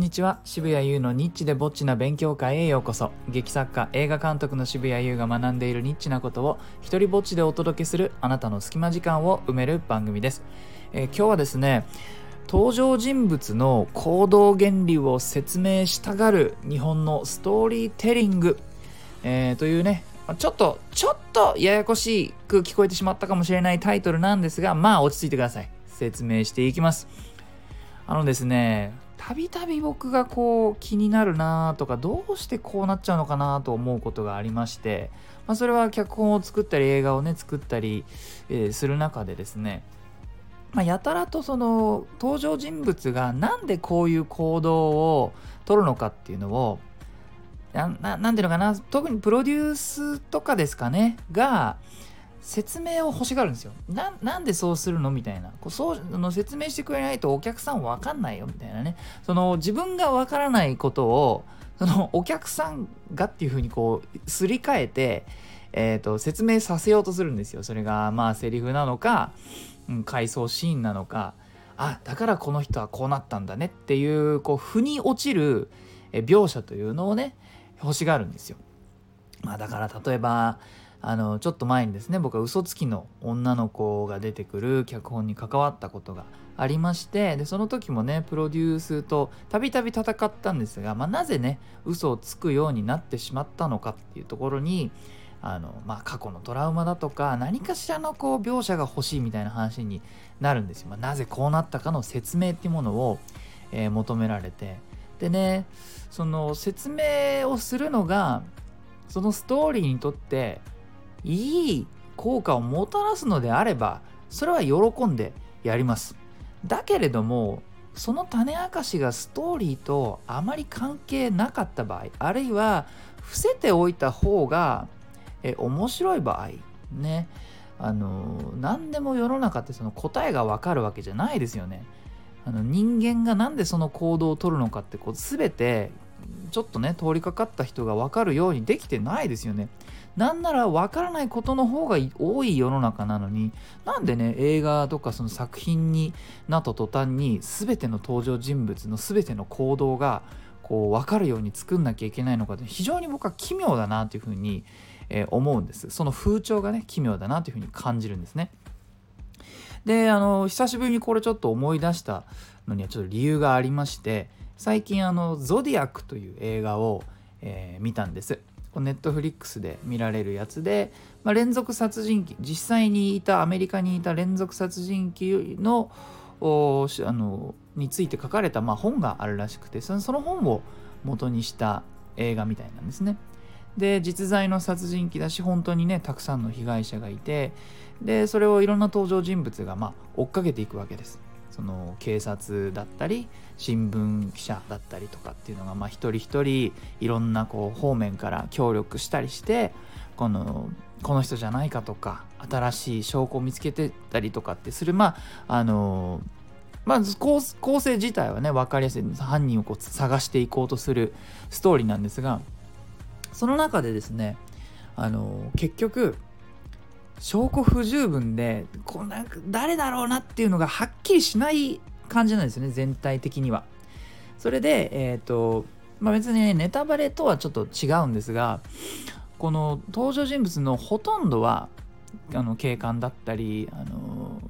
んにちは。渋谷優のニッチでぼっちな勉強会へようこそ。劇作家映画監督の渋谷優が学んでいるニッチなことを一人ぼっちでお届けするあなたの隙間時間を埋める番組です、えー今日はですね登場人物の行動原理を説明したがる日本のストーリーテリング、えーというねちょっとちょっとややこしく聞こえてしまったかもしれないタイトルなんですがまあ落ち着いてください。説明していきます。あのですねたびたび僕がこう気になるなとかどうしてこうなっちゃうのかなと思うことがありまして、まあ、それは脚本を作ったり映画をね作ったり、えーする中でですねまあ、やたらとその登場人物がなんでこういう行動を取るのかっていうのをなななんていうのかな特にプロデュースとかですかねが説明を欲しがるんですよ。ななんでそうするの？みたいなこうそうの説明してくれないとお客さん分かんないよみたいなねその自分が分からないことをそのお客さんがっていうふうにこうすり替えて、えー、と説明させようとするんですよ。それがまあセリフなのかうん、回想シーンなのかあだからこの人はこうなったんだねっていうこう腑に落ちる描写というのをね欲しがるんですよ。まあ、だから例えばあのちょっと前にですね僕は嘘つきの女の子が出てくる脚本に関わったことがありましてでその時もねプロデュースとたびたび戦ったんですが、まあ、なぜね嘘をつくようになってしまったのかっていうところにあのまあ、過去のトラウマだとか何かしらのこう描写が欲しいみたいな話になるんですよ。まあ、なぜこうなったかの説明っていうものを、えー求められてでねその説明をするのがそのストーリーにとっていい効果をもたらすのであればそれは喜んでやります。だけれどもその種明かしがストーリーとあまり関係なかった場合あるいは伏せておいた方がえ面白い場合ねあの何でも世の中ってその答えが分かるわけじゃないですよね。あの人間がなんでその行動を取るのかってこう全てちょっとね通りかかった人が分かるようにできてないですよね。なんなら分からないことの方が多い世の中なのになんでね映画とかその作品になった途端に全ての登場人物の全ての行動がこう分かるように作んなきゃいけないのかって非常に僕は奇妙だなというふうにえ思うんですその風潮がね奇妙だなというふうに感じるんですねであの久しぶりにこれちょっと思い出したのにはちょっと理由がありまして最近あの「ゾディアック」という映画を、えー見たんですネットフリックスで見られるやつで、まあ、連続殺人鬼実際にいたアメリカにいた連続殺人鬼のあのについて書かれた、まあ、本があるらしくてそのその本を元にした映画みたいなんですね。で実在の殺人鬼だし本当にねたくさんの被害者がいてでそれをいろんな登場人物がまあ追っかけていくわけです。その警察だったり新聞記者だったりとかっていうのがまあ一人一人いろんなこう方面から協力したりしてこのこの人じゃないかとか新しい証拠を見つけてたりとかってするまああのまず構構成自体はね分かりやすい。犯人をこう探していこうとするストーリーなんですがその中でですねあの結局証拠不十分でこうなんか誰だろうなっていうのがはっきりしない感じなんですよね全体的には。それでえっ、とまあ別にねネタバレとはちょっと違うんですがこの登場人物のほとんどはあの警官だったりあの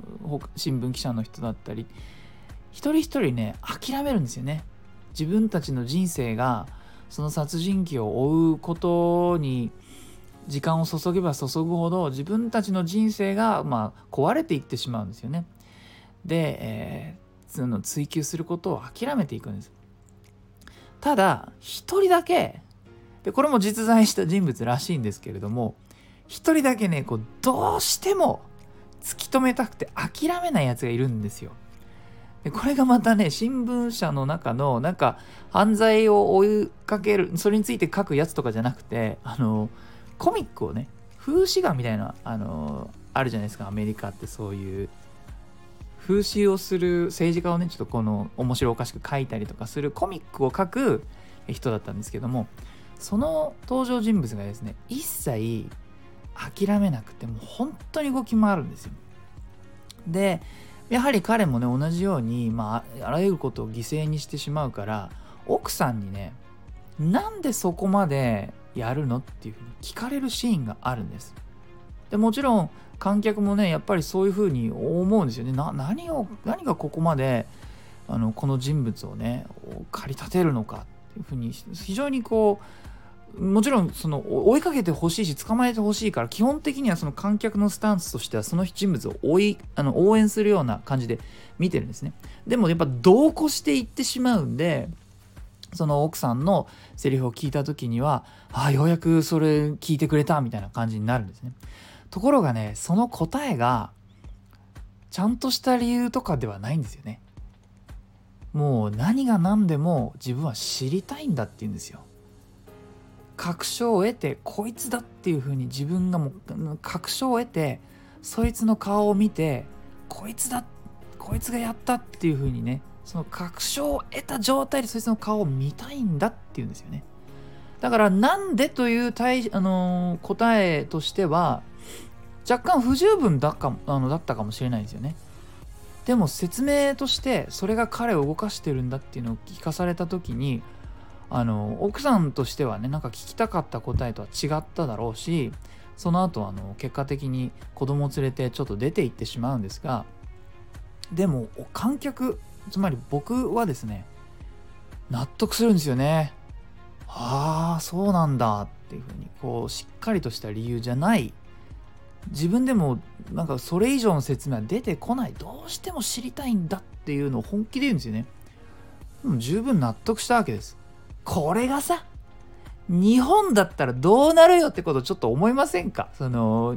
新聞記者の人だったり一人一人ね諦めるんですよね。自分たちの人生がその殺人鬼を追うことに時間を注げば注ぐほど自分たちの人生がまあ壊れていってしまうんですよね。で、えーその追求することを諦めていくんです。ただ一人だけでこれも実在した人物らしいんですけれども一人だけねこうどうしても突き止めたくて諦めないやつがいるんですよ。でこれがまたね新聞社の中のなんか犯罪を追いかけるそれについて書くやつとかじゃなくてあのコミックをね風刺画みたいなあのあるじゃないですかアメリカってそういう風刺をする政治家をねちょっとこの面白おかしく書いたりとかするコミックを書く人だったんですけどもその登場人物がですね一切諦めなくてもう本当に動き回るんですよ。でやはり彼もね同じように、まあ、あらゆることを犠牲にしてしまうから奥さんにねなんでそこまでやるの？っていうふうに聞かれるシーンがあるんです。でもちろん観客もねやっぱりそういうふうに思うんですよね。な何を何がここまであのこの人物をね駆り立てるのかっていうふうに非常にこうもちろんその追いかけてほしいし捕まえてほしいから基本的にはその観客のスタンスとしてはその人物を追いあの応援するような感じで見てるんですね。でもやっぱ同行していってしまうんでその奥さんのセリフを聞いた時にはああようやくそれ聞いてくれたみたいな感じになるんですね。ところがねその答えがちゃんとした理由とかではないんですよね。もう何が何でも自分は知りたいんだって言うんですよ。確証を得てこいつだっていうふうに自分がもう確証を得てそいつの顔を見てこいつだこいつがやったっていうふうにねその確証を得た状態でそいつの顔を見たいんだっていうんですよね。だからなんでという対、あのー、答えとしては若干不十分だかあのだったかもしれないですよね。でも説明としてそれが彼を動かしてるんだっていうのを聞かされた時にあの奥さんとしてはねなんか聞きたかった答えとは違っただろうしその後あの結果的に子供を連れてちょっと出て行ってしまうんですがでも観客つまり僕はですね納得するんですよね。ああそうなんだっていうふうにこうしっかりとした理由じゃない。自分でもなんかそれ以上の説明は出てこない。どうしても知りたいんだっていうのを本気で言うんですよね。もう十分納得したわけです。これがさ日本だったらどうなるよってことちょっと思いませんか？その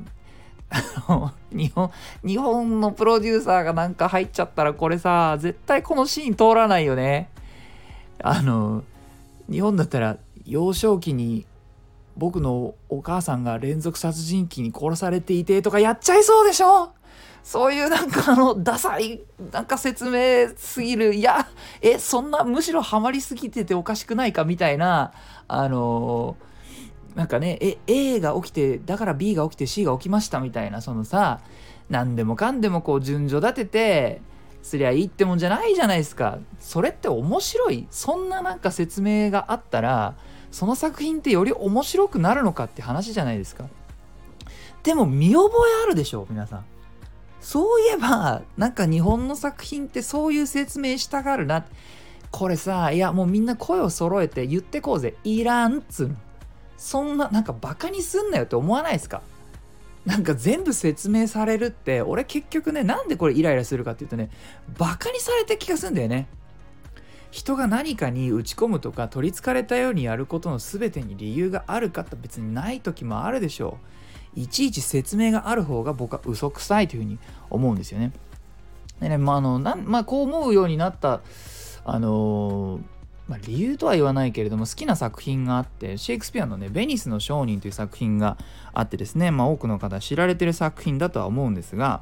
日本日本のプロデューサーがなんか入っちゃったらこれさ絶対このシーン通らないよね。あの日本だったら幼少期に僕のお母さんが連続殺人鬼に殺されていてとかやっちゃいそうでしょ？そういうなんかあのダサいなんか説明すぎるいやえそんなむしろハマりすぎてておかしくないかみたいなあのなんかねえ A が起きてだから B が起きて C が起きましたみたいなそのさ何でもかんでもこう順序立ててすりゃいいってもんじゃないじゃないですかそれって面白いそんななんか説明があったらその作品ってより面白くなるのかって話じゃないですか。でも見覚えあるでしょ皆さん。そういえばなんか日本の作品ってそういう説明したがるな。これさいやもうみんな声を揃えて言ってこうぜいらんっつうのそんななんかバカにすんなよって思わないですか？なんか全部説明されるって俺結局ねなんでこれイライラするかっていうとねバカにされて気がすんだよね。人が何かに打ち込むとか取りつかれたようにやることの全てに理由があるかって別にない時もあるでしょう。いちいち説明がある方が僕は嘘くさいというふうに思うんですよね。でねまああのなんまあこう思うようになったあのーまあ、理由とは言わないけれども好きな作品があってシェイクスピアのね「ベニスの商人」という作品があってですね、まあ、多くの方知られてる作品だとは思うんですが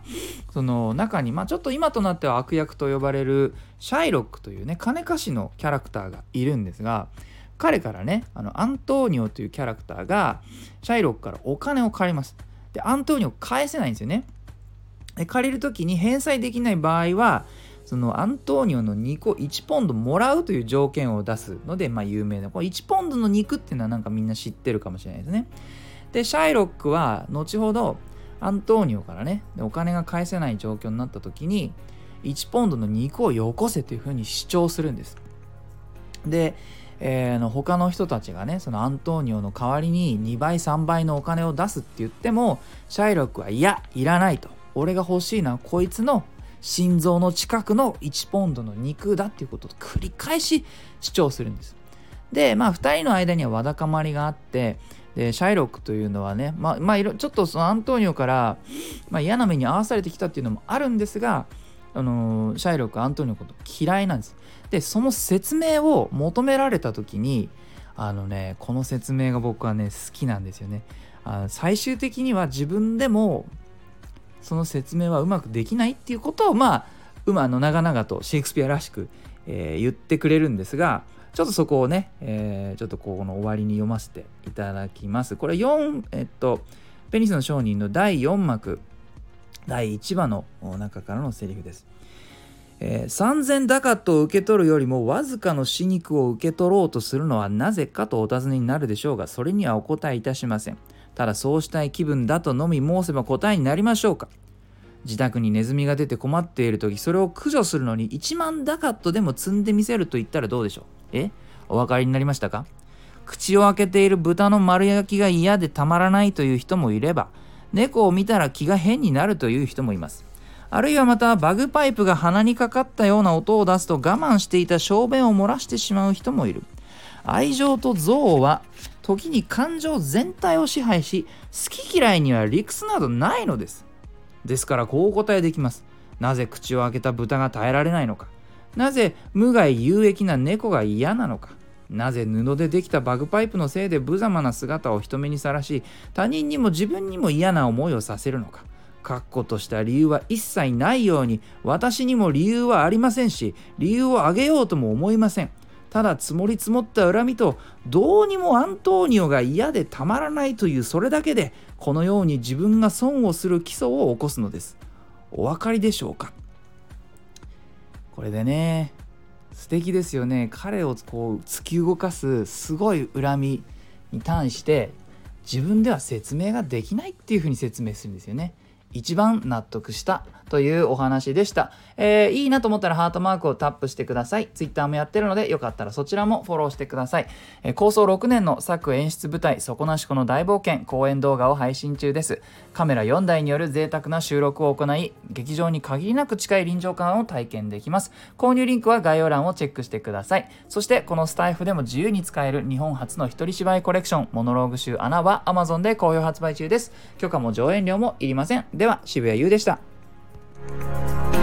その中に、まあ、ちょっと今となっては悪役と呼ばれるシャイロックというね金貸しのキャラクターがいるんですが彼からねあのアントーニオというキャラクターがシャイロックからお金を借ります。でアントーニオ返せないんですよね。で借りる時に返済できない場合はそのアントニオの肉を1ポンドもらうという条件を出すので、まあ、有名なこの1ポンドの肉っていうのはなんかみんな知ってるかもしれないですね。でシャイロックは後ほどアントニオからねお金が返せない状況になった時に1ポンドの肉をよこせというふうに主張するんです。で、えー、の他の人たちがねそのアントニオの代わりに2倍3倍のお金を出すって言ってもシャイロックはいやいらないと俺が欲しいのはこいつの心臓の近くの1ポンドの肉だっていうことを繰り返し主張するんです。で、まあ2人の間にはわだかまりがあって、でシャイロックというのはね、まあ、まあ、ちょっとそのアントニオから、まあ、嫌な目に遭わされてきたっていうのもあるんですが、あのー、シャイロックアントニオのこと嫌いなんです。で、その説明を求められた時に、あのね、この説明が僕はね、好きなんですよね。あ最終的には自分でもその説明はうまくできないっていうことをまあうまの長々とシェイクスピアらしく、えー、言ってくれるんですがちょっとそこをね、えー、ちょっとこの終わりに読ませていただきます。これ4、えっと、ペニスの商人の第4幕第1話の中からのセリフです。えー、3000ダカットを受け取るよりもわずかの死肉を受け取ろうとするのはなぜかとお尋ねになるでしょうがそれにはお答えいたしませんただそうしたい気分だとのみ申せば答えになりましょうか。自宅にネズミが出て困っている時それを駆除するのに1万ダカットでも積んでみせると言ったらどうでしょう？え？お分かりになりましたか？口を開けている豚の丸焼きが嫌でたまらないという人もいれば猫を見たら気が変になるという人もいます。あるいはまたバグパイプが鼻にかかったような音を出すと我慢していた小便を漏らしてしまう人もいる。愛情と憎悪は時に感情全体を支配し好き嫌いには理屈などないのです。ですからこうお答えできます。なぜ口を開けた豚が耐えられないのか。なぜ無害有益な猫が嫌なのか。なぜ布でできたバグパイプのせいで無様な姿を人目にさらし他人にも自分にも嫌な思いをさせるのか。確固とした理由は一切ないように私にも理由はありませんし理由を挙げようとも思いません。ただ積もり積もった恨みとどうにもアントーニオが嫌でたまらないというそれだけでこのように自分が損をする基礎を起こすのです。お分かりでしょうか？これでね素敵ですよね。彼をこう突き動かすすごい恨みに対して自分では説明ができないっていうふうに説明するんですよね。一番納得したというお話でした、えー、いいなと思ったらハートマークをタップしてください。Twitter もやってるのでよかったらそちらもフォローしてください、えー、構想6年の作演出舞台底なしこの大冒険公演動画を配信中です。カメラ4台による贅沢な収録を行い劇場に限りなく近い臨場感を体験できます。購入リンクは概要欄をチェックしてください。そしてこのスタイフでも自由に使える日本初の一人芝居コレクションモノローグ集穴は Amazon で好評発売中です。許可も上演料もいりません。では渋谷優でした。Bye.